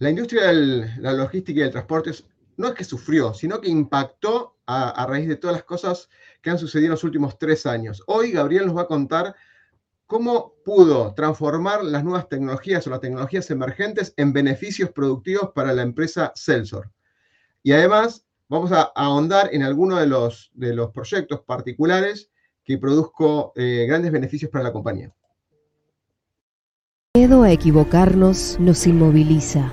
La industria de la logística y del transporte no es que sufrió, sino que impactó a, raíz de todas las cosas que han sucedido en los últimos tres años. Hoy Gabriel nos va a contar cómo pudo transformar las nuevas tecnologías o las tecnologías emergentes en beneficios productivos para la empresa Celsor. Y además vamos a ahondar en algunos de los, proyectos particulares que produzco eh, grandes beneficios para la compañía. El miedo a equivocarnos nos inmoviliza,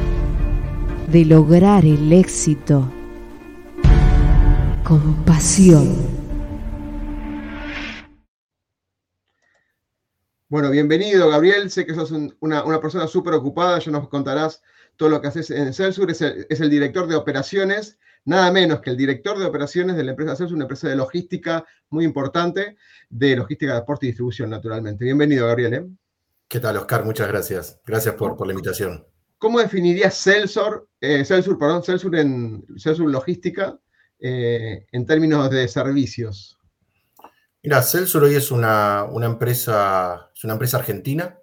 de lograr el éxito con pasión. Bueno, bienvenido Gabriel, sé que sos una, persona súper ocupada, ya nos contarás todo lo que haces en Celsur, es el, director de operaciones, nada menos que el director de operaciones de la empresa Celsur, una empresa de logística muy importante, de logística de aporte y distribución, naturalmente. Bienvenido, Gabriel. ¿eh? ¿Qué tal, Oscar? Muchas gracias. Gracias por, la invitación. ¿Cómo definirías Celsur, eh, perdón, Celsur en Celsur Logística eh, en términos de servicios? Mira, Celsur hoy es una, empresa, es una empresa argentina,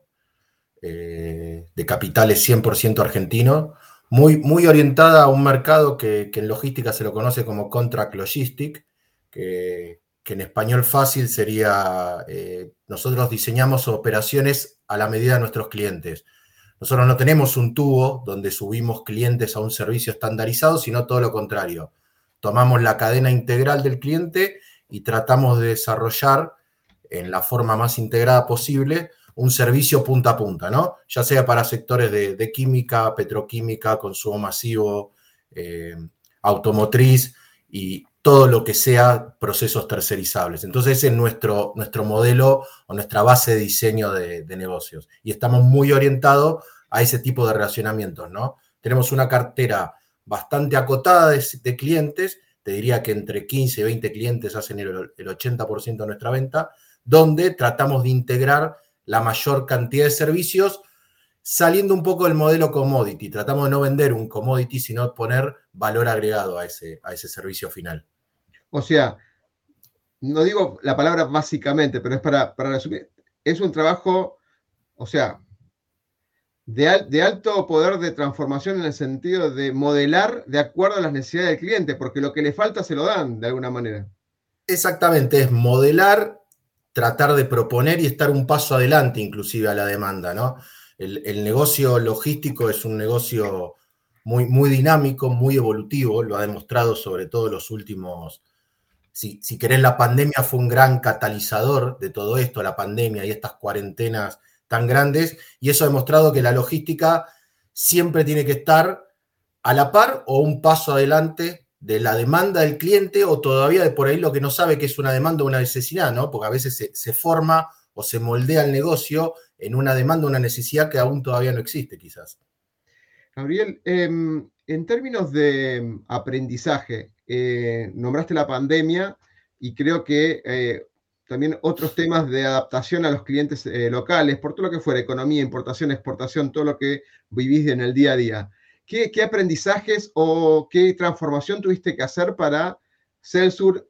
eh, de capitales 100% argentino, muy, muy orientada a un mercado que, en logística se lo conoce como contract logistic, que, en español fácil sería, eh, nosotros diseñamos operaciones a la medida de nuestros clientes. Nosotros no tenemos un tubo donde subimos clientes a un servicio estandarizado, sino todo lo contrario. Tomamos la cadena integral del cliente y tratamos de desarrollar en la forma más integrada posible un servicio punta a punta, ¿no? Ya sea para sectores de, química, petroquímica, consumo masivo, eh, automotriz y todo lo que sea procesos tercerizables. Entonces, ese es nuestro, nuestro modelo o nuestra base de diseño de, negocios. Y estamos muy orientados a ese tipo de relacionamientos, ¿no? Tenemos una cartera bastante acotada de clientes te diría que entre 15 y 20 clientes hacen el, 80% de nuestra venta, donde tratamos de integrar la mayor cantidad de servicios saliendo un poco del modelo commodity. Tratamos de no vender un commodity, sino poner valor agregado a ese, a ese servicio final. O sea, no digo la palabra básicamente, pero es para, para resumir. Es un trabajo, o sea, de, alto poder de transformación en el sentido de modelar de acuerdo a las necesidades del cliente, porque lo que le falta se lo dan de alguna manera. Exactamente, es modelar, tratar de proponer y estar un paso adelante inclusive a la demanda, ¿no? El, negocio logístico es un negocio muy, muy dinámico, muy evolutivo, lo ha demostrado sobre todo los últimos, si, si querés, la pandemia fue un gran catalizador de todo esto, la pandemia y estas cuarentenas tan grandes y eso ha demostrado que la logística siempre tiene que estar a la par o un paso adelante de la demanda del cliente o todavía de por ahí lo que no sabe que es una demanda o una necesidad, ¿no? Porque a veces se, forma o se moldea el negocio en una demanda o una necesidad que aún todavía no existe, quizás. Gabriel, em, en términos de aprendizaje, eh, nombraste la pandemia y creo que eh, también otros temas de adaptación a los clientes eh, locales, por todo lo que fuera, economía, importación, exportación, todo lo que vivís en el día a día. ¿Qué, aprendizajes o qué transformación tuviste que hacer para Celsur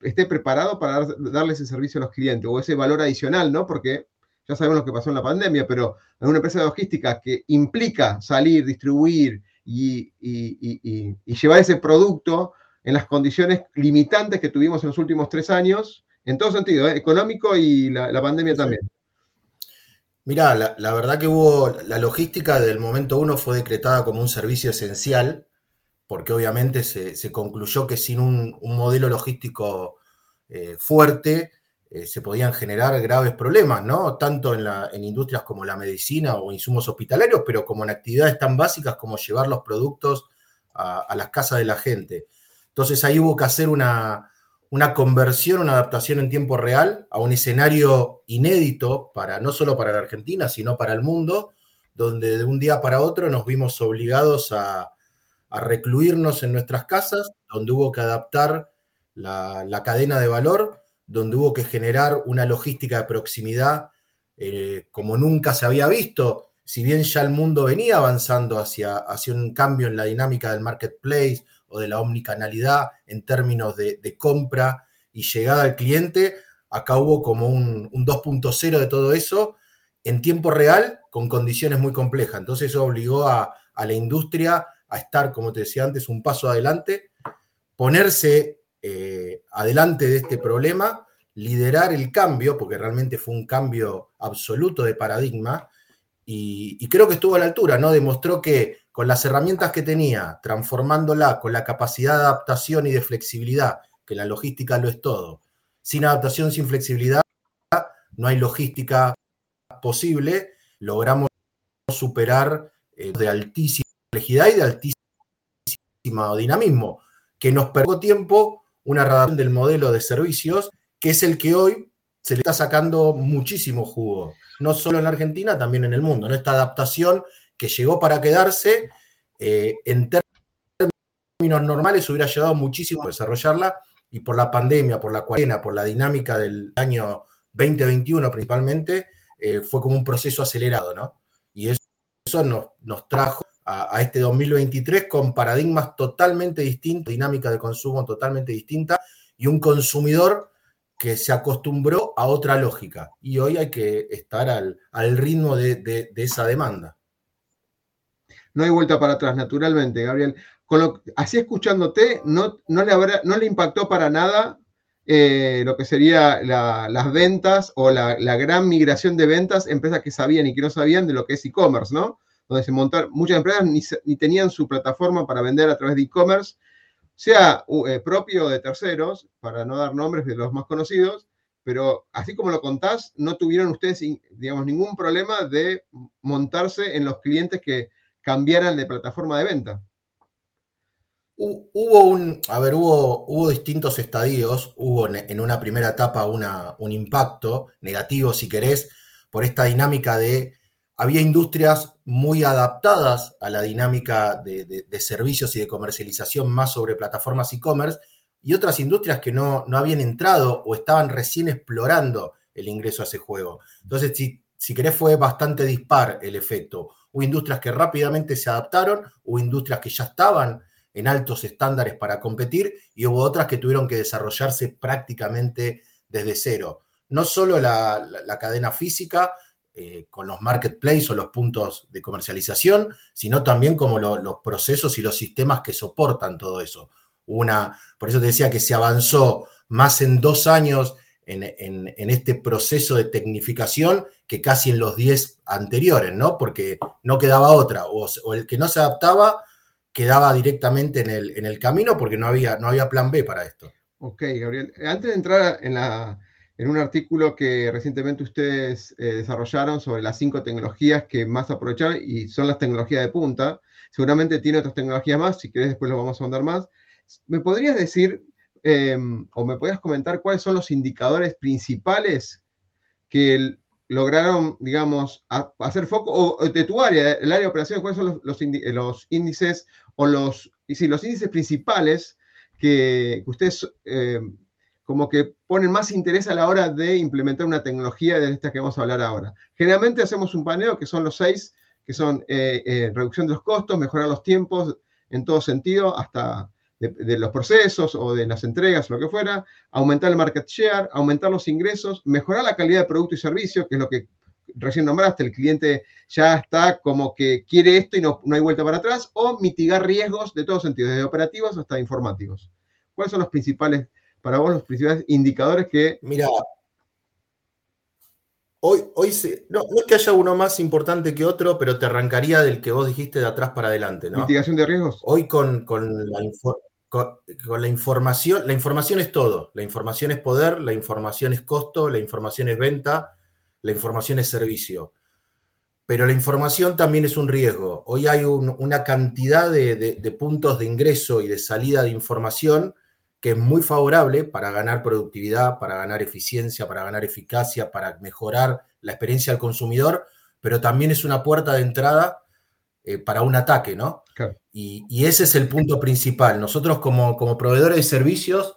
esté preparado para darle ese servicio a los clientes o ese valor adicional, ¿no? Porque ya sabemos lo que pasó en la pandemia, pero en una empresa de logística que implica salir, distribuir y llevar ese producto en las condiciones limitantes que tuvimos en los últimos tres años, en todo sentido, ¿eh? económico y la, pandemia también. Mirá, la, verdad que hubo, la logística del momento uno fue decretada como un servicio esencial, porque obviamente se, concluyó que sin un, modelo logístico eh, fuerte eh, se podían generar graves problemas, ¿no? Tanto en, la, en industrias como la medicina o insumos hospitalarios, pero como en actividades tan básicas como llevar los productos a, a las casas de la gente. Entonces ahí hubo que hacer una, una conversión, una adaptación en tiempo real a un escenario inédito para no solo para la Argentina, sino para el mundo, donde de un día para otro nos vimos obligados a, a recluirnos en nuestras casas, donde hubo que adaptar la, cadena de valor, donde hubo que generar una logística de proximidad eh, como nunca se había visto. Si bien ya el mundo venía avanzando hacia, hacia un cambio en la dinámica del marketplace o de la omnicanalidad en términos de, compra y llegada al cliente, acá hubo como un, un 2.0 de todo eso en tiempo real con condiciones muy complejas. Entonces eso obligó a, la industria a estar, como te decía antes, un paso adelante, ponerse eh, adelante de este problema, liderar el cambio, porque realmente fue un cambio absoluto de paradigma, y, creo que estuvo a la altura, ¿no? Demostró que con las herramientas que tenía, transformándola con la capacidad de adaptación y de flexibilidad, que la logística lo es todo, sin adaptación, sin flexibilidad, no hay logística posible, logramos superar eh, de altísima complejidad y de altísimo dinamismo, que nos perdió tiempo una redacción del modelo de servicios, que es el que hoy se le está sacando muchísimo jugo, no solo en Argentina, también en el mundo. ¿no? Esta adaptación que llegó para quedarse, eh, en términos normales hubiera llevado muchísimo a desarrollarla y por la pandemia, por la cuarentena, por la dinámica del año 2021 principalmente, eh, fue como un proceso acelerado, ¿no? Y eso, nos, nos trajo a, este 2023 con paradigmas totalmente distintos, dinámica de consumo totalmente distinta y un consumidor que se acostumbró a otra lógica. Y hoy hay que estar al, ritmo de, esa demanda. No hay vuelta para atrás, naturalmente, Gabriel. Así escuchándote, no, no, le no le impactó para nada eh, lo que sería las ventas o la, la, gran migración de ventas, empresas que sabían y que no sabían de lo que es e-commerce, ¿no? donde se montaron, muchas empresas ni, tenían su plataforma para vender a través de e-commerce, sea eh, propio de terceros, para no dar nombres de los más conocidos, pero así como lo contás, no tuvieron ustedes, digamos, ningún problema de montarse en los clientes que cambiaran de plataforma de venta. Hubo un, a ver, hubo, hubo distintos estadios, hubo en una primera etapa un impacto negativo, si querés, por esta dinámica de había industrias muy adaptadas a la dinámica de, servicios y de comercialización más sobre plataformas e-commerce y otras industrias que no, no, habían entrado o estaban recién explorando el ingreso a ese juego. Entonces, si, si querés, fue bastante dispar el efecto. Hubo industrias que rápidamente se adaptaron, hubo industrias que ya estaban en altos estándares para competir y hubo otras que tuvieron que desarrollarse prácticamente desde cero. No solo la, cadena física, eh, con los marketplaces o los puntos de comercialización, sino también como los procesos y los sistemas que soportan todo eso. Una, por eso te decía que se avanzó más en dos años en, este proceso de tecnificación que casi en los diez anteriores, ¿no? Porque no quedaba otra, o, el que no se adaptaba quedaba directamente en el, en el camino porque no había, no había plan B para esto. Ok, Gabriel. Antes de entrar en la, en un artículo que recientemente ustedes eh, desarrollaron sobre las cinco tecnologías que más aprovechar y son las tecnologías de punta. Seguramente tiene otras tecnologías más, si querés después lo vamos a mandar más. ¿Me podrías decir em, o me podrías comentar cuáles son los indicadores principales que lograron, digamos, hacer foco, o de tu área, el área de operaciones, cuáles son los, índices o los, y los índices principales que, ustedes em, como que ponen más interés a la hora de implementar una tecnología de esta que vamos a hablar ahora. Generalmente hacemos un paneo que son los seis, que son eh, eh, reducción de los costos, mejorar los tiempos en todo sentido, hasta de, los procesos o de las entregas o lo que fuera, aumentar el market share, aumentar los ingresos, mejorar la calidad de producto y servicio, que es lo que recién nombraste, el cliente ya está como que quiere esto y no, no hay vuelta para atrás, o mitigar riesgos de todos sentidos, desde operativos hasta informativos. ¿Cuáles son los principales para vos los principales indicadores que... Mira, hoy, hoy no, es que haya uno más importante que otro, pero te arrancaría del que vos dijiste de atrás para adelante, ¿no? Mitigación de riesgos. Hoy con, la, la información, la información es todo. La información es poder, la información es costo, la información es venta, la información es servicio. Pero la información también es un riesgo. Hoy hay una cantidad de puntos de ingreso y de salida de información que es muy favorable para ganar productividad, para ganar eficiencia, para ganar eficacia, para mejorar la experiencia del consumidor, pero también es una puerta de entrada eh, para un ataque, ¿no? Y, ese es el punto principal. Nosotros como, como proveedores de servicios,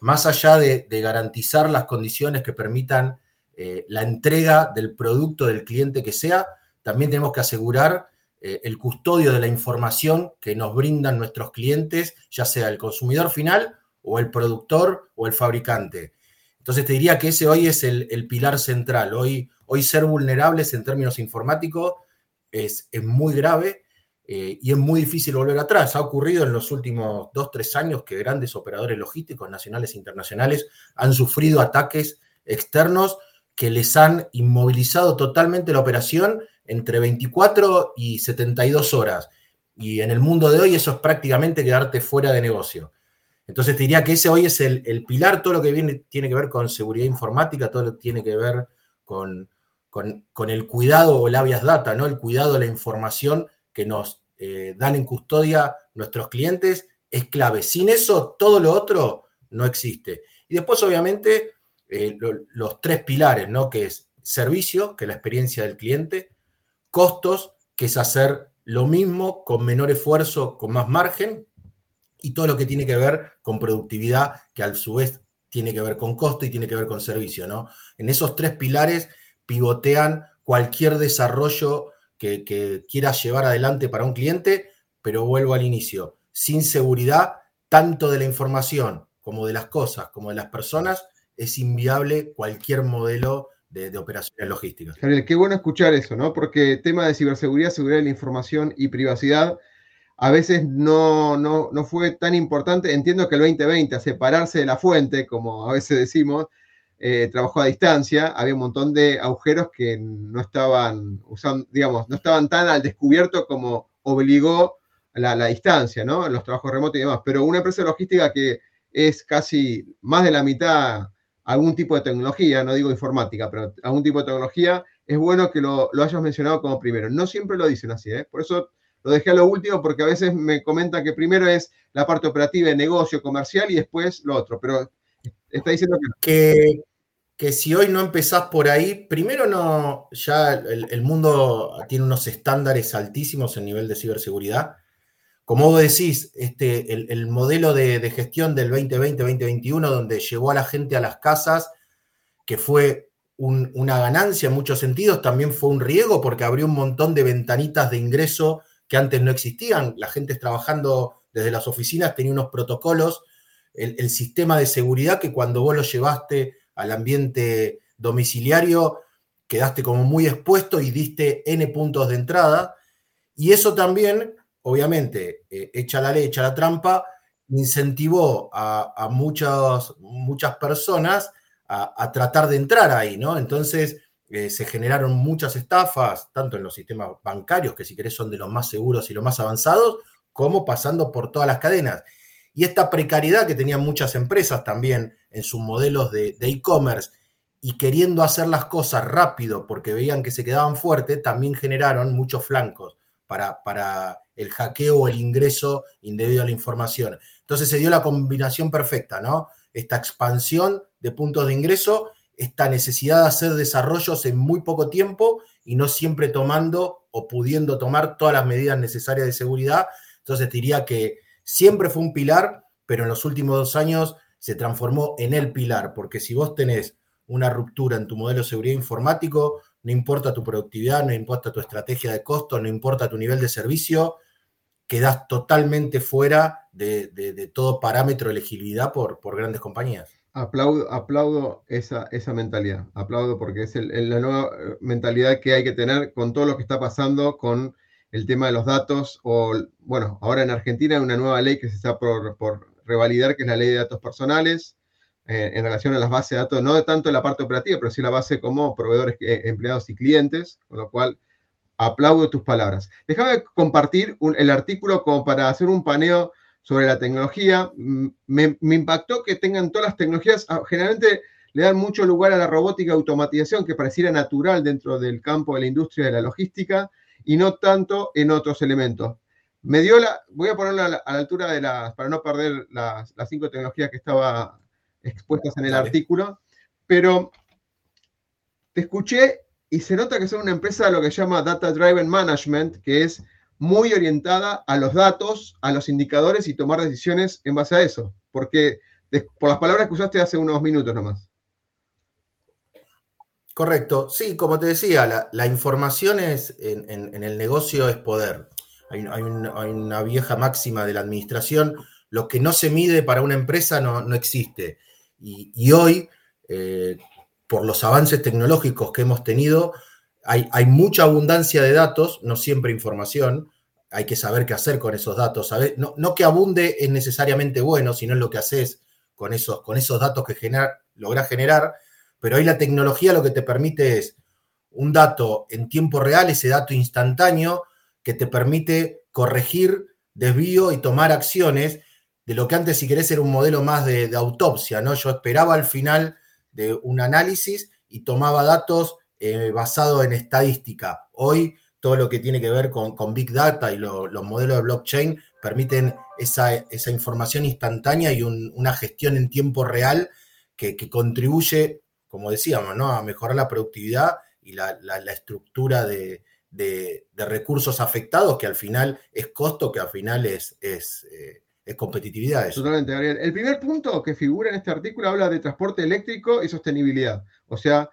más allá de, garantizar las condiciones que permitan eh, la entrega del producto del cliente que sea, también tenemos que asegurar eh, el custodio de la información que nos brindan nuestros clientes, ya sea el consumidor final o el productor o el fabricante. Entonces te diría que ese hoy es el, pilar central. Hoy, hoy ser vulnerables en términos informáticos es, muy grave eh, y es muy difícil volver atrás. Ha ocurrido en los últimos dos, tres años que grandes operadores logísticos nacionales e internacionales han sufrido ataques externos que les han inmovilizado totalmente la operación entre 24 y 72 horas. Y en el mundo de hoy eso es prácticamente quedarte fuera de negocio. Entonces te diría que ese hoy es el, pilar, todo lo que viene, tiene que ver con seguridad informática, todo lo que tiene que ver con, con, el cuidado o el habeas data, ¿no? El cuidado de la información que nos eh, dan en custodia nuestros clientes es clave. Sin eso, todo lo otro no existe. Y después, obviamente, eh, los tres pilares, ¿no? Que es servicio, que es la experiencia del cliente, costos, que es hacer lo mismo con menor esfuerzo, con más margen, y todo lo que tiene que ver con productividad, que a su vez tiene que ver con costo y tiene que ver con servicio, ¿no? En esos tres pilares pivotean cualquier desarrollo que, que quieras llevar adelante para un cliente, pero vuelvo al inicio, sin seguridad, tanto de la información como de las cosas, como de las personas, es inviable cualquier modelo de, operaciones logísticas. qué bueno escuchar eso, ¿no? Porque tema de ciberseguridad, seguridad de la información y privacidad a veces no, no, no, fue tan importante. Entiendo que el 2020, a separarse de la fuente, como a veces decimos, eh, trabajó a distancia, había un montón de agujeros que no estaban usando, digamos, no estaban tan al descubierto como obligó la, la distancia, ¿no? Los trabajos remotos y demás. Pero una empresa logística que es casi más de la mitad algún tipo de tecnología, no digo informática, pero algún tipo de tecnología, es bueno que lo, lo hayas mencionado como primero. No siempre lo dicen así, ¿eh? Por eso lo dejé a lo último porque a veces me comentan que primero es la parte operativa de negocio comercial y después lo otro, pero que... que... si hoy no empezás por ahí, primero no, ya el, mundo tiene unos estándares altísimos en nivel de ciberseguridad. Como vos decís, este, el, modelo de, gestión del 2020-2021, donde llevó a la gente a las casas, que fue una ganancia en muchos sentidos, también fue un riesgo porque abrió un montón de ventanitas de ingreso que antes no existían. La gente trabajando desde las oficinas tenía unos protocolos, el, sistema de seguridad que cuando vos lo llevaste al ambiente domiciliario, quedaste como muy expuesto y diste N puntos de entrada. Y eso también, obviamente, eh, echa la ley, echa la trampa, incentivó a, muchas, muchas personas a, tratar de entrar ahí, ¿no? Entonces, eh, se generaron muchas estafas, tanto en los sistemas bancarios, que si querés son de los más seguros y los más avanzados, como pasando por todas las cadenas. Y esta precariedad que tenían muchas empresas también en sus modelos de e-commerce y queriendo hacer las cosas rápido porque veían que se quedaban fuertes, también generaron muchos flancos para, para el hackeo o el ingreso indebido a la información. Entonces se dio la combinación perfecta, ¿no? Esta expansión de puntos de ingreso esta necesidad de hacer desarrollos en muy poco tiempo y no siempre tomando o pudiendo tomar todas las medidas necesarias de seguridad. Entonces diría que siempre fue un pilar, pero en los últimos dos años se transformó en el pilar, porque si vos tenés una ruptura en tu modelo de seguridad informático, no importa tu productividad, no importa tu estrategia de costo, no importa tu nivel de servicio, quedás totalmente fuera de, todo parámetro de elegibilidad por, grandes compañías. Aplaudo, aplaudo esa, esa mentalidad, aplaudo porque es la nueva eh, mentalidad que hay que tener con todo lo que está pasando con el tema de los datos, o bueno, ahora en Argentina hay una nueva ley que se está por, revalidar, que es la ley de datos personales, eh, en relación a las bases de datos, no tanto la parte operativa, pero sí la base como proveedores, eh, empleados y clientes, con lo cual aplaudo tus palabras. Déjame compartir el artículo como para hacer un paneo sobre la tecnología. Mm, me, impactó que tengan todas las tecnologías, ah, generalmente le dan mucho lugar a la robótica y automatización, que pareciera natural dentro del campo de la industria de la logística, y no tanto en otros elementos. Me dio la, voy a ponerlo a la, altura de las, para no perder las, cinco tecnologías que estaban expuestas en el artículo, pero te escuché y se nota que son una empresa de lo que se llama Data Driven Management, que es muy orientada a los datos, a los indicadores y tomar decisiones en base a eso. Porque por las palabras que usaste hace unos minutos nomás. Correcto, sí, como te decía, la, información es, en, el negocio es poder. Hay, una, vieja máxima de la administración, lo que no se mide para una empresa no, existe. Y, hoy, eh, por los avances tecnológicos que hemos tenido, hay, mucha abundancia de datos, no siempre información, hay que saber qué hacer con esos datos. No, no, que abunde es necesariamente bueno, sino en lo que haces con esos, con esos datos que genera, logras generar, pero hoy la tecnología lo que te permite es un dato en tiempo real, ese dato instantáneo que te permite corregir desvío y tomar acciones de lo que antes, si querés, era un modelo más de, autopsia, ¿no? Yo esperaba al final de un análisis y tomaba datos eh, basados en estadística. Hoy todo lo que tiene que ver con, Big Data y los modelos de blockchain permiten esa, información instantánea y una gestión en tiempo real que, contribuye, como decíamos, ¿no? a mejorar la productividad y la, estructura de, recursos afectados, que al final es costo, que al final es, es, eh, competitividad. Totalmente, Gabriel. El primer punto que figura en este artículo habla de transporte eléctrico y sostenibilidad, o sea,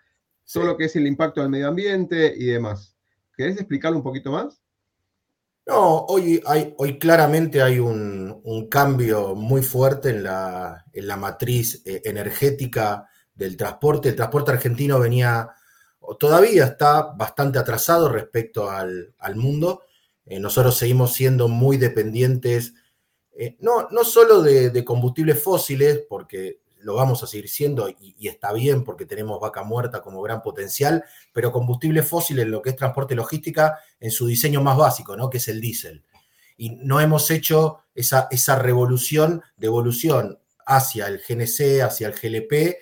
todo lo que es el impacto al medio ambiente y demás. ¿Querés explicarlo un poquito más? No, hoy, hay, hoy claramente hay un, cambio muy fuerte en la, en la matriz eh, energética del transporte. El transporte argentino venía, todavía está bastante atrasado respecto al, mundo. Eh, nosotros seguimos siendo muy dependientes, eh, no, no solo de, combustibles fósiles, porque lo vamos a seguir siendo y, está bien porque tenemos vaca muerta como gran potencial, pero combustible fósil en lo que es transporte logística en su diseño más básico, ¿no? que es el diésel. Y no hemos hecho esa, esa revolución de evolución hacia el GNC, hacia el GLP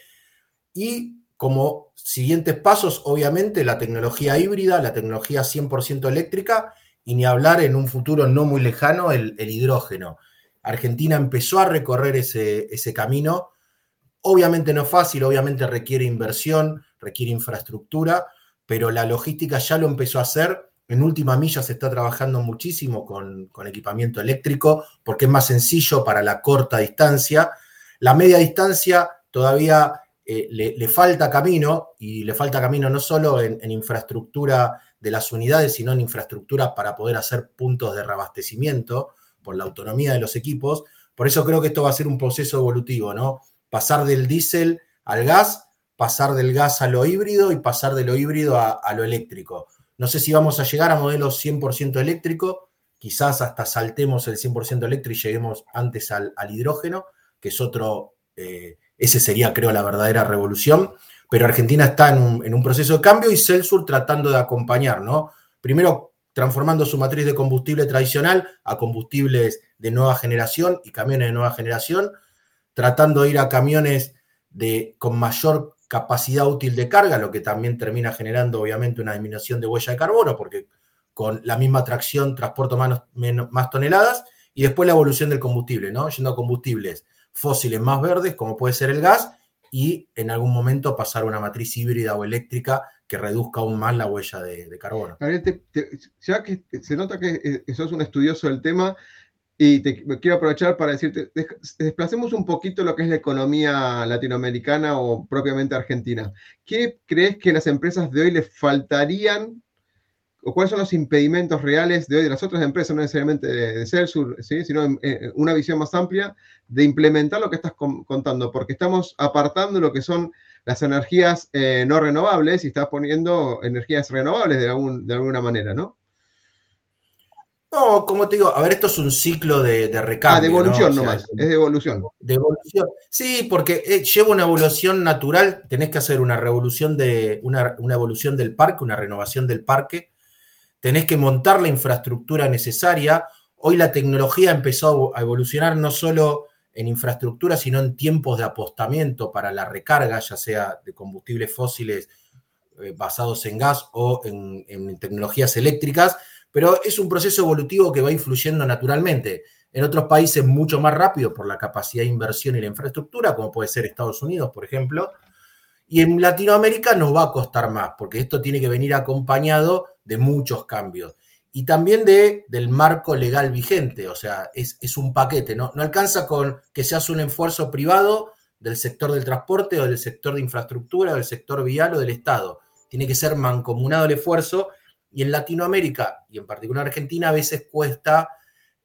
y como siguientes pasos, obviamente, la tecnología híbrida, la tecnología 100% eléctrica y ni hablar en un futuro no muy lejano el, hidrógeno. Argentina empezó a recorrer ese, ese camino Obviamente no es fácil, obviamente requiere inversión, requiere infraestructura, pero la logística ya lo empezó a hacer. En última milla se está trabajando muchísimo con, equipamiento eléctrico porque es más sencillo para la corta distancia. La media distancia todavía eh, le, falta camino y le falta camino no solo en, infraestructura de las unidades, sino en infraestructura para poder hacer puntos de reabastecimiento por la autonomía de los equipos. Por eso creo que esto va a ser un proceso evolutivo, ¿no? pasar del diésel al gas, pasar del gas a lo híbrido y pasar de lo híbrido a, lo eléctrico. No sé si vamos a llegar a modelos 100% eléctrico, quizás hasta saltemos el 100% eléctrico y lleguemos antes al, hidrógeno, que es otro, eh, ese sería creo la verdadera revolución, pero Argentina está en un, en un proceso de cambio y Celsur tratando de acompañar, ¿no? Primero transformando su matriz de combustible tradicional a combustibles de nueva generación y camiones de nueva generación, tratando de ir a camiones de, con mayor capacidad útil de carga, lo que también termina generando obviamente una disminución de huella de carbono, porque con la misma tracción transporto más, más toneladas, y después la evolución del combustible, ¿no? Yendo a combustibles fósiles más verdes, como puede ser el gas, y en algún momento pasar a una matriz híbrida o eléctrica que reduzca aún más la huella de, carbono. ya que se nota que sos un estudioso del tema, y te quiero aprovechar para decirte, desplacemos un poquito lo que es la economía latinoamericana o propiamente argentina. ¿Qué crees que las empresas de hoy les faltarían o cuáles son los impedimentos reales de hoy de las otras empresas, no necesariamente de, de Celsur, sino en, una visión más amplia de implementar lo que estás contando? Porque estamos apartando lo que son las energías eh, no renovables y estás poniendo energías renovables de, de alguna manera, ¿no? No, como te digo, a ver, esto es un ciclo de, de recambio. Ah, de evolución nomás, es de evolución. De evolución. Sí, porque eh, lleva una evolución natural, tenés que hacer una revolución de, una, evolución del parque, una renovación del parque, tenés que montar la infraestructura necesaria. Hoy la tecnología empezó a evolucionar no solo en infraestructura, sino en tiempos de apostamiento para la recarga, ya sea de combustibles fósiles eh, basados en gas o en tecnologías eléctricas pero es un proceso evolutivo que va influyendo naturalmente. En otros países mucho más rápido por la capacidad de inversión y la infraestructura, como puede ser Estados Unidos, por ejemplo. Y en Latinoamérica nos va a costar más, porque esto tiene que venir acompañado de muchos cambios. y también de, del marco legal vigente, o sea, es, un paquete, ¿no? no alcanza con que se hace un esfuerzo privado del sector del transporte o del sector de infraestructura o del sector vial o del Estado. Tiene que ser mancomunado el esfuerzo y en Latinoamérica y en particular Argentina a veces cuesta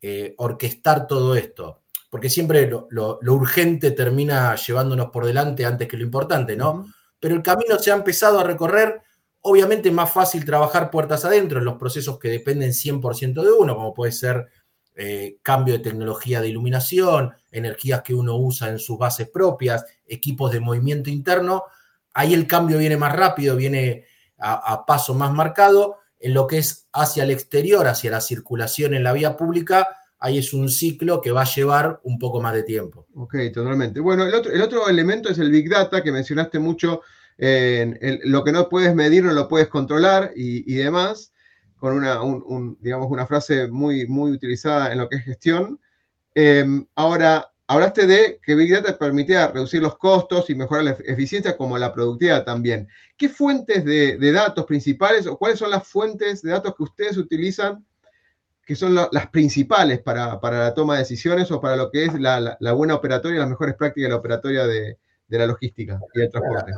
eh, orquestar todo esto, porque siempre lo, urgente termina llevándonos por delante antes que lo importante, ¿no? Pero el camino se ha empezado a recorrer Obviamente es más fácil trabajar puertas adentro en los procesos que dependen 100% de uno, como puede ser eh, cambio de tecnología de iluminación, energías que uno usa en sus bases propias, equipos de movimiento interno. Ahí el cambio viene más rápido, viene a, paso más marcado. En lo que es hacia el exterior, hacia la circulación en la vía pública, ahí es un ciclo que va a llevar un poco más de tiempo. Ok, totalmente. Bueno, el otro, el otro elemento es el Big Data, que mencionaste mucho lo que no puedes medir no lo puedes controlar y, demás, con una, digamos, una frase muy, muy utilizada en lo que es gestión. Em, ahora, hablaste de que Big Data permitía reducir los costos y mejorar la eficiencia como la productividad también. ¿Qué fuentes de, datos principales o cuáles son las fuentes de datos que ustedes utilizan que son las principales para, la toma de decisiones o para lo que es la, la buena operatoria, las mejores prácticas de la operatoria de, de la logística y del transporte.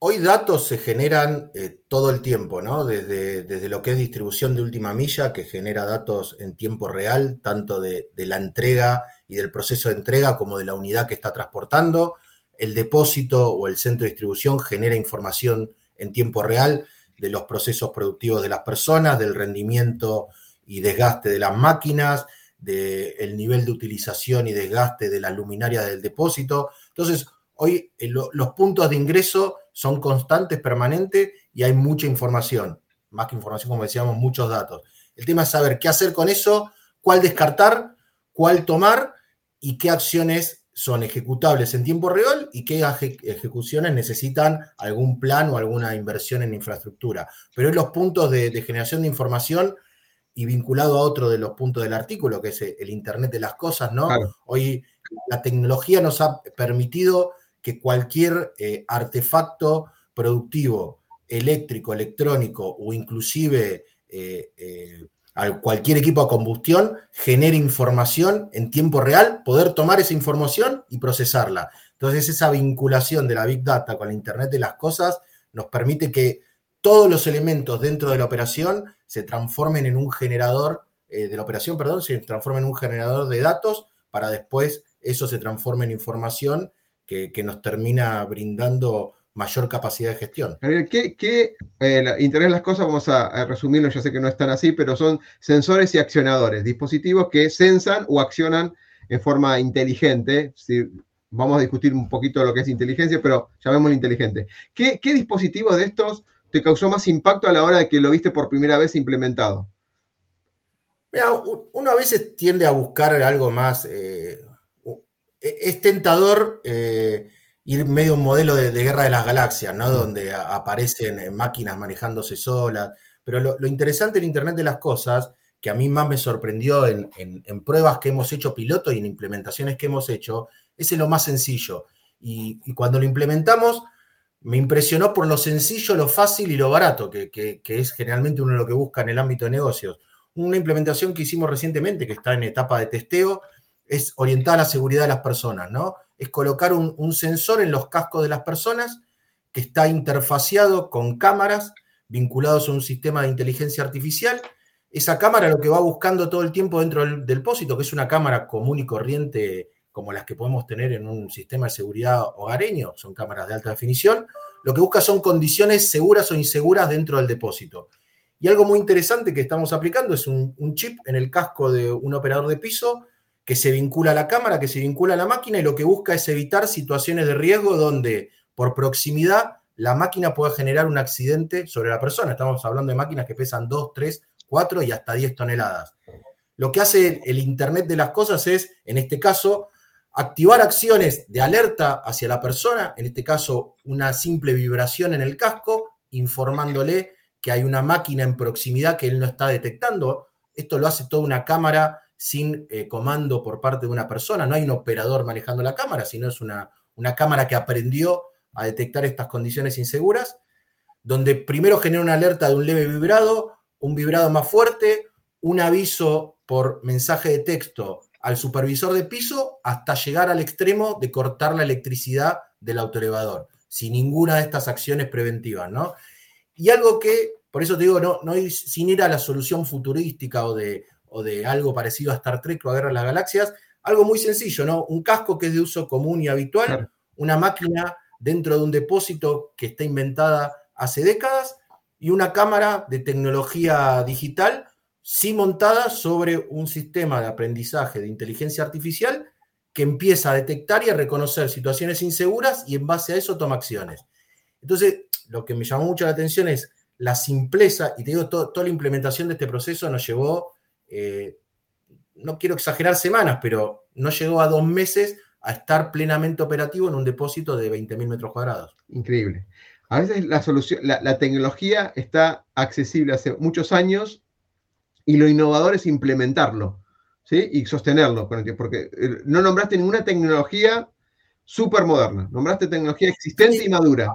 hoy datos se generan eh, todo el tiempo, ¿no? Desde, desde, lo que es distribución de última milla, que genera datos en tiempo real, tanto de, la entrega y del proceso de entrega como de la unidad que está transportando. El depósito o el centro de distribución genera información en tiempo real de los procesos productivos de las personas, del rendimiento y desgaste de las máquinas, del nivel de utilización y desgaste de la luminaria del depósito. Entonces, hoy eh, los puntos de ingreso son constantes, permanentes y hay mucha información. Más que información, como decíamos, muchos datos. El tema es saber qué hacer con eso, cuál descartar, cuál tomar y qué acciones son ejecutables en tiempo real y qué ejecuciones necesitan algún plan o alguna inversión en infraestructura. Pero es los puntos de, de generación de información y vinculado a otro de los puntos del artículo, que es el Internet de las Cosas, ¿no? Hoy la tecnología nos ha permitido que cualquier eh, artefacto productivo, eléctrico, electrónico o inclusive eh, eh, cualquier equipo a combustión genere información en tiempo real, poder tomar esa información y procesarla. Entonces esa vinculación de la Big Data con el Internet de las Cosas nos permite que todos los elementos dentro de la operación se transformen en un generador, de la operación, perdón, se transformen en un generador de datos para después eso se transforme en información que, nos termina brindando mayor capacidad de gestión. ¿Qué, qué eh, Internet de las cosas, vamos a, resumirlo, ya sé que no están así, pero son sensores y accionadores, dispositivos que sensan o accionan en forma inteligente. Si, vamos a discutir un poquito lo que es inteligencia, pero llamémoslo inteligente. ¿Qué, qué dispositivos de estos te causó más impacto a la hora de que lo viste por primera vez implementado? Mira, uno a veces tiende a buscar algo más. Eh, es tentador eh, ir medio un modelo de, guerra de las galaxias, ¿no? Donde aparecen eh, máquinas manejándose solas. Pero lo, interesante en Internet de las Cosas, que a mí más me sorprendió en, pruebas que hemos hecho piloto y en implementaciones que hemos hecho, es lo más sencillo. y cuando lo implementamos, me impresionó por lo sencillo, lo fácil y lo barato, que, es generalmente uno lo que busca en el ámbito de negocios. Una implementación que hicimos recientemente, que está en etapa de testeo, es orientar a la seguridad de las personas, ¿no? Es colocar un, sensor en los cascos de las personas que está interfaciado con cámaras vinculados a un sistema de inteligencia artificial. Esa cámara lo que va buscando todo el tiempo dentro del depósito, que es una cámara común y corriente como las que podemos tener en un sistema de seguridad hogareño, son cámaras de alta definición, lo que busca son condiciones seguras o inseguras dentro del depósito. Y algo muy interesante que estamos aplicando es un, chip en el casco de un operador de piso que se vincula a la cámara, que se vincula a la máquina y lo que busca es evitar situaciones de riesgo donde por proximidad la máquina pueda generar un accidente sobre la persona. Estamos hablando de máquinas que pesan 2, 3, 4 y hasta 10 toneladas. Lo que hace el Internet de las cosas es, en este caso, activar acciones de alerta hacia la persona, en este caso una simple vibración en el casco, informándole que hay una máquina en proximidad que él no está detectando. Esto lo hace toda una cámara sin eh, comando por parte de una persona. No hay un operador manejando la cámara, sino es una, una cámara que aprendió a detectar estas condiciones inseguras, donde primero genera una alerta de un leve vibrado, un vibrado más fuerte, un aviso por mensaje de texto al supervisor de piso, hasta llegar al extremo de cortar la electricidad del autoelevador, sin ninguna de estas acciones preventivas, ¿no? Y algo que, por eso te digo, no, no sin ir a la solución futurística o de, o de algo parecido a Star Trek o a Guerra de las Galaxias, algo muy sencillo, ¿no? Un casco que es de uso común y habitual, una máquina dentro de un depósito que está inventada hace décadas y una cámara de tecnología digital sí montada sobre un sistema de aprendizaje de inteligencia artificial que empieza a detectar y a reconocer situaciones inseguras y en base a eso toma acciones. Entonces, lo que me llamó mucho la atención es la simpleza, y te digo, toda la implementación de este proceso nos llevó, eh, no quiero exagerar semanas, pero no llegó a dos meses a estar plenamente operativo en un depósito de 20.000 metros cuadrados. Increíble. A veces la solución, la, tecnología está accesible hace muchos años y lo innovador es implementarlo, ¿sí? Y sostenerlo, porque eh, no nombraste ninguna tecnología súper moderna, nombraste tecnología existente y madura.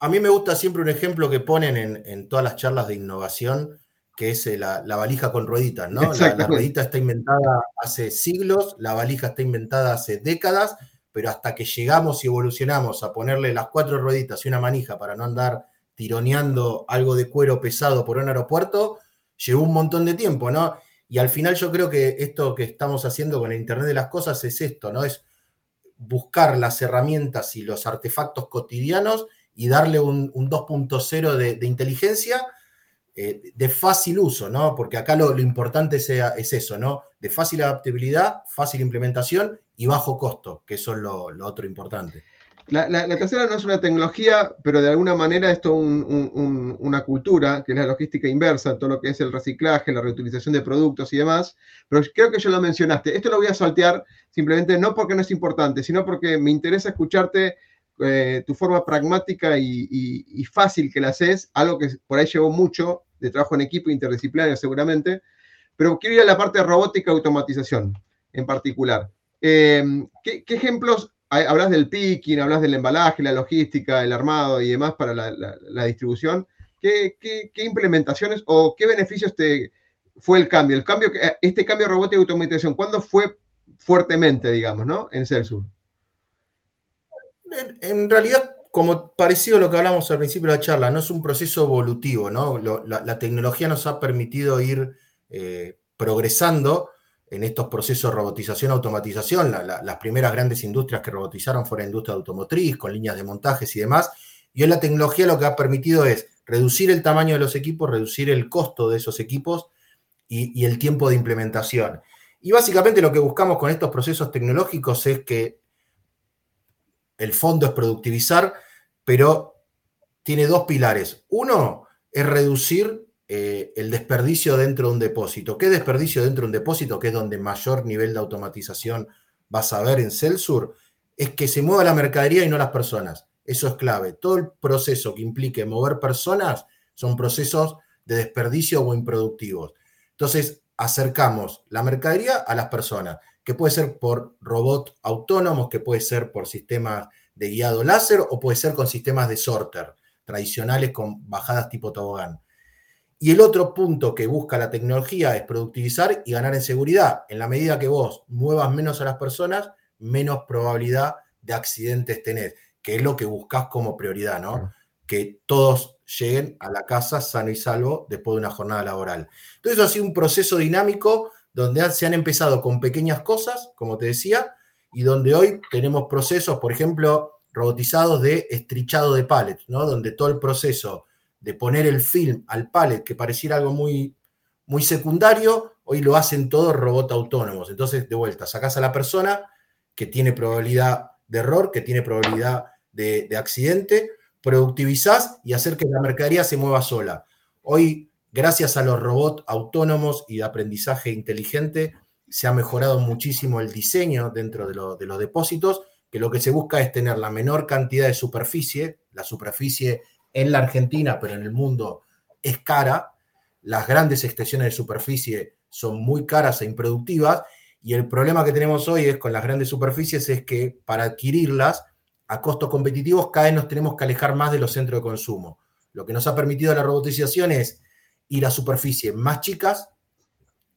A mí me gusta siempre un ejemplo que ponen en, en todas las charlas de innovación, que es eh, la, valija con rueditas, ¿no? La, la, ruedita está inventada hace siglos, la valija está inventada hace décadas, pero hasta que llegamos y evolucionamos a ponerle las cuatro rueditas y una manija para no andar tironeando algo de cuero pesado por un aeropuerto, llevó un montón de tiempo, ¿no? Y al final yo creo que esto que estamos haciendo con el Internet de las Cosas es esto, ¿no? Es buscar las herramientas y los artefactos cotidianos y darle un, 2.0 de inteligencia eh, de fácil uso, ¿no? Porque acá lo, importante sea, es eso, ¿no? De fácil adaptabilidad, fácil implementación y bajo costo, que eso es lo, otro importante. La, tercera no es una tecnología, pero de alguna manera es una cultura, que es la logística inversa, todo lo que es el reciclaje, la reutilización de productos y demás. Pero creo que ya lo mencionaste. Esto lo voy a saltear simplemente no porque no es importante, sino porque me interesa escucharte eh, tu forma pragmática y, y, fácil que la haces, algo que por ahí llevó mucho de trabajo en equipo interdisciplinario seguramente, pero quiero ir a la parte de robótica y automatización en particular. Eh, ¿qué, ejemplos, hablas del picking, hablas del embalaje, la logística, el armado y demás para la, distribución? ¿Qué, implementaciones o qué beneficios te, fue el cambio? El cambio, este cambio de robótica y automatización, ¿cuándo fue fuertemente, digamos, ¿no? En Celsius. en realidad como parecido a lo que hablamos al principio de la charla, no es un proceso evolutivo, ¿no? la, tecnología nos ha permitido ir eh, progresando en estos procesos de robotización, automatización. las primeras grandes industrias que robotizaron fueron la industria automotriz, con líneas de montajes y demás. Y hoy la tecnología lo que ha permitido es reducir el tamaño de los equipos, reducir el costo de esos equipos y, y el tiempo de implementación. Y básicamente lo que buscamos con estos procesos tecnológicos es que el fondo es productivizar, pero tiene dos pilares. Uno es reducir eh, el desperdicio dentro de un depósito. ¿Qué desperdicio dentro de un depósito? Que es donde mayor nivel de automatización vas a ver en Celsur, es que se mueva la mercadería y no las personas. Eso es clave. Todo el proceso que implique mover personas son procesos de desperdicio o improductivos. Entonces, acercamos la mercadería a las personas, que puede ser por robots autónomos, que puede ser por sistemas de guiado láser o puede ser con sistemas de sorter tradicionales con bajadas tipo tobogán. Y el otro punto que busca la tecnología es productivizar y ganar en seguridad. En la medida que vos muevas menos a las personas, menos probabilidad de accidentes tenés, que es lo que buscas como prioridad, ¿no? Que todos lleguen a la casa sano y salvo después de una jornada laboral. Entonces, ha sido un proceso dinámico donde se han empezado con pequeñas cosas, como te decía, y donde hoy tenemos procesos, por ejemplo, robotizados de estrichado de pallets, ¿no? Donde todo el proceso de poner el film al pallet, que pareciera algo muy, muy secundario, hoy lo hacen todos robots autónomos. Entonces, de vuelta, sacas a la persona que tiene probabilidad de error, que tiene probabilidad de, de accidente, productivizás y hacer que la mercadería se mueva sola. Hoy, gracias a los robots autónomos y de aprendizaje inteligente, se ha mejorado muchísimo el diseño dentro de, los depósitos, que lo que se busca es tener la menor cantidad de superficie. La superficie en la Argentina, pero en el mundo es cara. Las grandes extensiones de superficie son muy caras e improductivas. Y el problema que tenemos hoy es con las grandes superficies es que para adquirirlas a costos competitivos cada vez nos tenemos que alejar más de los centros de consumo. Lo que nos ha permitido la robotización es ir a superficies más chicas,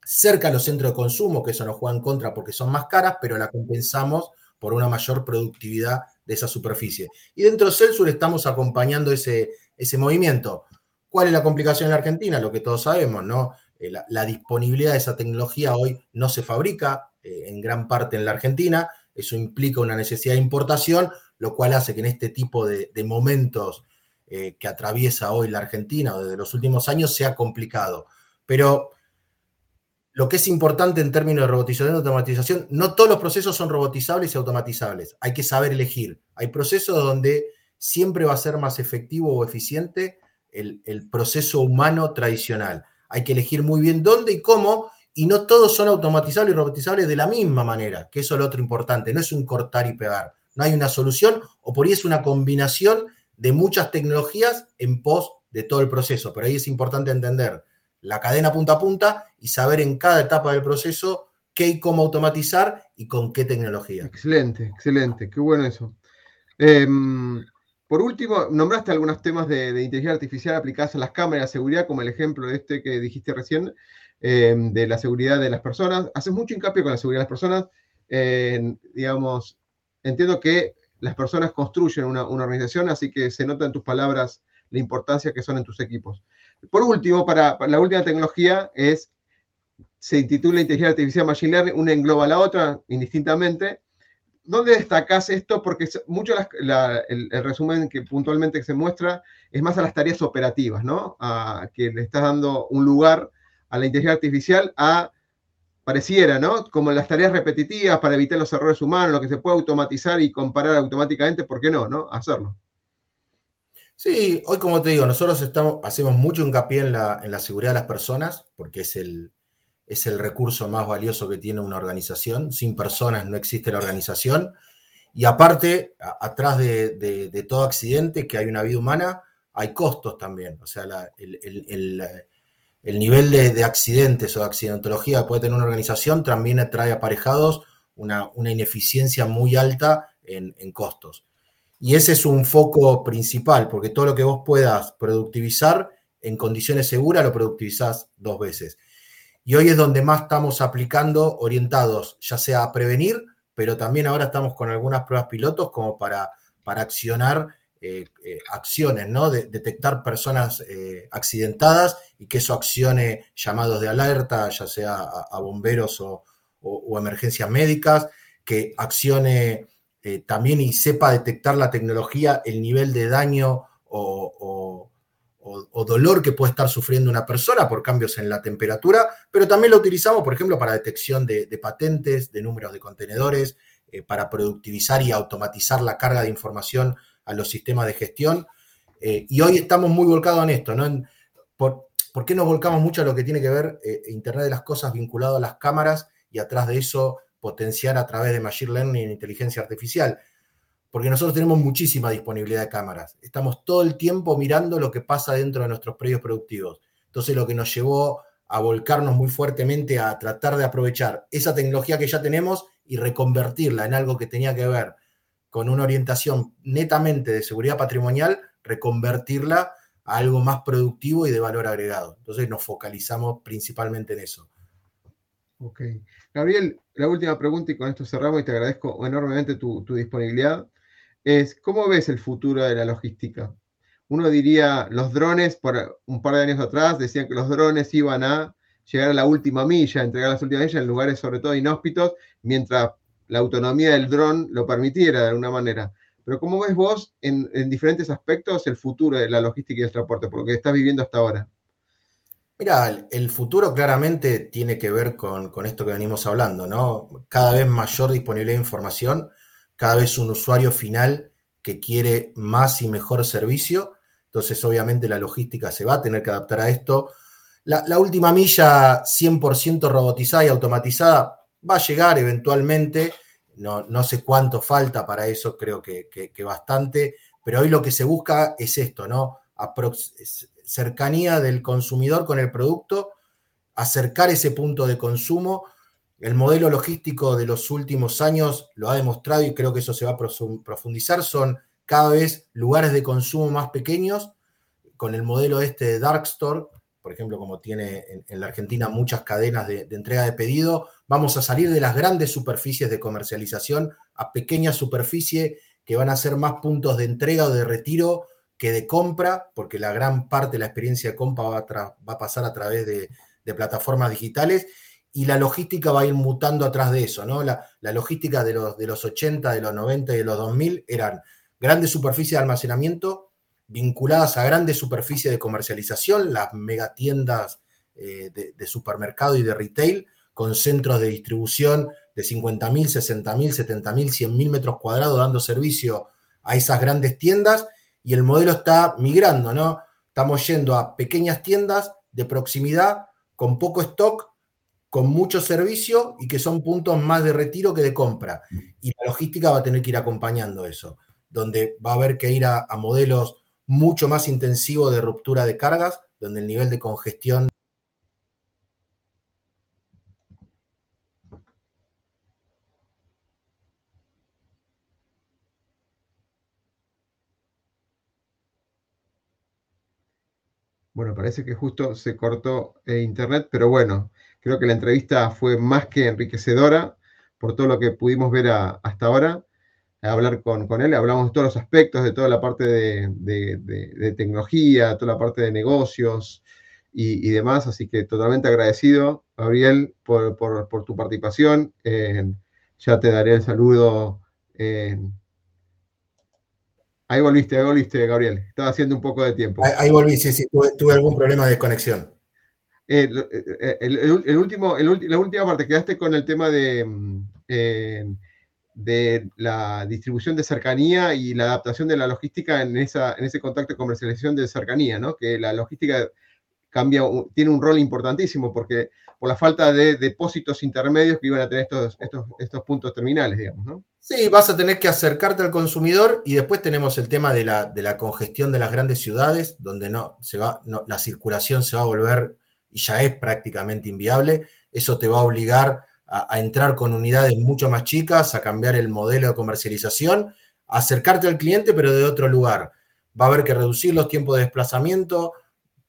cerca a los centros de consumo, que eso nos juega en contra porque son más caras, pero la compensamos por una mayor productividad de esa superficie. Y dentro de Celsur estamos acompañando ese, ese movimiento. ¿Cuál es la complicación en la Argentina? Lo que todos sabemos, ¿no? Eh, la, disponibilidad de esa tecnología hoy no se fabrica eh, en gran parte en la Argentina. Eso implica una necesidad de importación, lo cual hace que en este tipo de, momentos eh, que atraviesa hoy la Argentina o desde los últimos años sea complicado. Pero lo que es importante en términos de robotización y automatización, no todos los procesos son robotizables y automatizables. Hay que saber elegir. Hay procesos donde siempre va a ser más efectivo o eficiente el, proceso humano tradicional. Hay que elegir muy bien dónde y cómo, y no todos son automatizables y robotizables de la misma manera, que eso es lo otro importante. No es un cortar y pegar. No hay una solución, o por ahí es una combinación de muchas tecnologías en pos de todo el proceso. Pero ahí es importante entender la cadena punta a punta y saber en cada etapa del proceso qué y cómo automatizar y con qué tecnología. Excelente, excelente, qué bueno eso. Em, por último, nombraste algunos temas de, inteligencia artificial aplicados a las cámaras de seguridad, como el ejemplo este que dijiste recién, em, de la seguridad de las personas. Haces mucho hincapié con la seguridad de las personas. digamos, entiendo que las personas construyen una, una organización, así que se nota en tus palabras la importancia que son en tus equipos. Por último, para, la última tecnología es, se intitula Inteligencia Artificial Machine Learning, una engloba a la otra indistintamente. ¿Dónde destacas esto? Porque mucho el, resumen que puntualmente se muestra es más a las tareas operativas, ¿no? A, que le estás dando un lugar a la inteligencia artificial a, pareciera, ¿no? Como las tareas repetitivas para evitar los errores humanos, lo que se puede automatizar y comparar automáticamente, ¿por qué no, no? Hacerlo. Sí, hoy como te digo, nosotros estamos, hacemos mucho hincapié en la, en la seguridad de las personas, porque es el, es el recurso más valioso que tiene una organización. Sin personas no existe la organización. Y aparte, atrás de, todo accidente, que hay una vida humana, hay costos también. O sea, el, nivel de, accidentes o de accidentología que puede tener una organización también trae aparejados una, ineficiencia muy alta en, en costos. Y ese es un foco principal, porque todo lo que vos puedas productivizar en condiciones seguras lo productivizás dos veces. Y hoy es donde más estamos aplicando orientados, ya sea a prevenir, pero también ahora estamos con algunas pruebas pilotos como para, para accionar eh, eh, acciones, ¿no? De, detectar personas eh, accidentadas y que eso accione llamados de alerta, ya sea a, bomberos o, emergencias médicas, que accione también y sepa detectar la tecnología, el nivel de daño o, dolor que puede estar sufriendo una persona por cambios en la temperatura, pero también lo utilizamos, por ejemplo, para detección de, patentes, de números de contenedores, para productivizar y automatizar la carga de información a los sistemas de gestión. Eh, y hoy estamos muy volcados en esto, ¿no? por, ¿Por qué nos volcamos mucho a lo que tiene que ver Internet de las Cosas vinculado a las cámaras y atrás de eso potenciar a través de Machine Learning e inteligencia artificial, porque nosotros tenemos muchísima disponibilidad de cámaras. Estamos todo el tiempo mirando lo que pasa dentro de nuestros predios productivos. Entonces lo que nos llevó a volcarnos muy fuertemente a tratar de aprovechar esa tecnología que ya tenemos y reconvertirla en algo que tenía que ver con una orientación netamente de seguridad patrimonial, reconvertirla a algo más productivo y de valor agregado. Entonces nos focalizamos principalmente en eso. Ok. Gabriel, la última pregunta y con esto cerramos y te agradezco enormemente tu, disponibilidad. Es, ¿cómo ves el futuro de la logística? Uno diría, los drones, por un par de años atrás, decían que los drones iban a llegar a la última milla, entregar las últimas millas en lugares sobre todo inhóspitos, mientras la autonomía del dron lo permitiera de alguna manera. Pero ¿cómo ves vos en, en diferentes aspectos el futuro de la logística y el transporte, por lo que estás viviendo hasta ahora? Mira, el futuro claramente tiene que ver con, esto que venimos hablando, ¿no? Cada vez mayor disponibilidad de información, cada vez un usuario final que quiere más y mejor servicio. Entonces, obviamente, la logística se va a tener que adaptar a esto. La, última milla 100% robotizada y automatizada va a llegar eventualmente. No, no sé cuánto falta para eso, creo que, que, bastante. Pero hoy lo que se busca es esto, ¿no? cercanía del consumidor con el producto, acercar ese punto de consumo. El modelo logístico de los últimos años lo ha demostrado y creo que eso se va a profundizar. Son cada vez lugares de consumo más pequeños, con el modelo este de Dark Store, por ejemplo, como tiene en, la Argentina muchas cadenas de, entrega de pedido, vamos a salir de las grandes superficies de comercialización a pequeñas superficies que van a ser más puntos de entrega o de retiro que de compra, porque la gran parte de la experiencia de compra va a, pasar a través de, plataformas digitales y la logística va a ir mutando atrás de eso, ¿no? La, logística de los, de los 80, de los 90 y de los 2000 eran grandes superficies de almacenamiento vinculadas a grandes superficies de comercialización, las megatiendas eh, de, supermercado y de retail, con centros de distribución de 50.000, 60.000, 70.000, 100.000 metros cuadrados dando servicio a esas grandes tiendas y el modelo está migrando, ¿no? Estamos yendo a pequeñas tiendas de proximidad con poco stock, con mucho servicio y que son puntos más de retiro que de compra. Y la logística va a tener que ir acompañando eso, donde va a haber que ir a modelos mucho más intensivo de ruptura de cargas, donde el nivel de congestión Bueno, parece que justo se cortó eh, internet, pero bueno, creo que la entrevista fue más que enriquecedora por todo lo que pudimos ver hasta ahora hablar con, con, él, hablamos de todos los aspectos, de toda la parte de, tecnología, toda la parte de negocios y, demás, así que totalmente agradecido, Gabriel, por, tu participación. ya te daré el saludo. ahí volviste, ahí volviste, Gabriel. Estaba haciendo un poco de tiempo. Ahí, volví, sí, sí, tuve, algún problema de conexión. Eh, eh, el, último, la última parte, quedaste con el tema de mm, de la distribución de cercanía y la adaptación de la logística en, esa, en ese contacto de comercialización de cercanía, ¿no? que la logística cambia, tiene un rol importantísimo porque por la falta de depósitos intermedios que iban a tener estos, estos, estos puntos terminales, digamos. ¿no? Sí, vas a tener que acercarte al consumidor y después tenemos el tema de la, de la congestión de las grandes ciudades, donde no, se va, la circulación se va a volver y ya es prácticamente inviable. Eso te va a obligar a, entrar con unidades mucho más chicas, a cambiar el modelo de comercialización, acercarte al cliente, pero de otro lugar. Va a haber que reducir los tiempos de desplazamiento,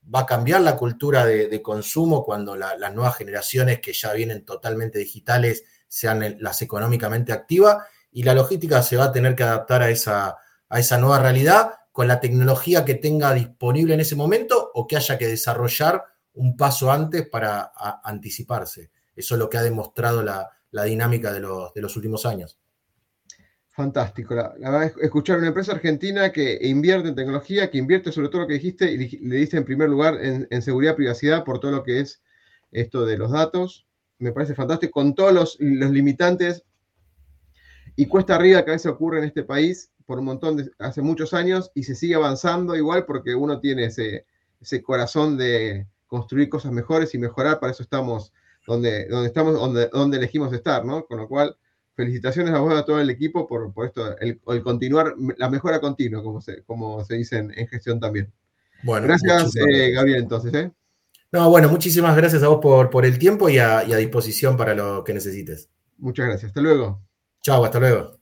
va a cambiar la cultura de, consumo cuando las nuevas generaciones que ya vienen totalmente digitales sean las económicamente activas y la logística se va a tener que adaptar a esa, a esa nueva realidad con la tecnología que tenga disponible en ese momento o que haya que desarrollar un paso antes para anticiparse. Eso es lo que ha demostrado la, dinámica de los, últimos años. Fantástico. La, escuchar una empresa argentina que invierte en tecnología, que invierte sobre todo lo que dijiste, y le diste en primer lugar en, seguridad y privacidad por todo lo que es esto de los datos. Me parece fantástico, con todos los, limitantes y cuesta arriba que a veces ocurre en este país por un montón de, hace muchos años y se sigue avanzando igual porque uno tiene ese, ese corazón de construir cosas mejores y mejorar, para eso estamos donde, donde estamos, donde, donde elegimos estar, ¿no? Con lo cual, felicitaciones a vos y a todo el equipo por, por esto, el, continuar, la mejora continua, como se, como se dice en, gestión también. Bueno, gracias, eh, Gabriel, entonces. ¿eh? No, bueno, muchísimas gracias a vos por, por el tiempo y a, y a disposición para lo que necesites. Muchas gracias. Hasta luego. Chao, hasta luego.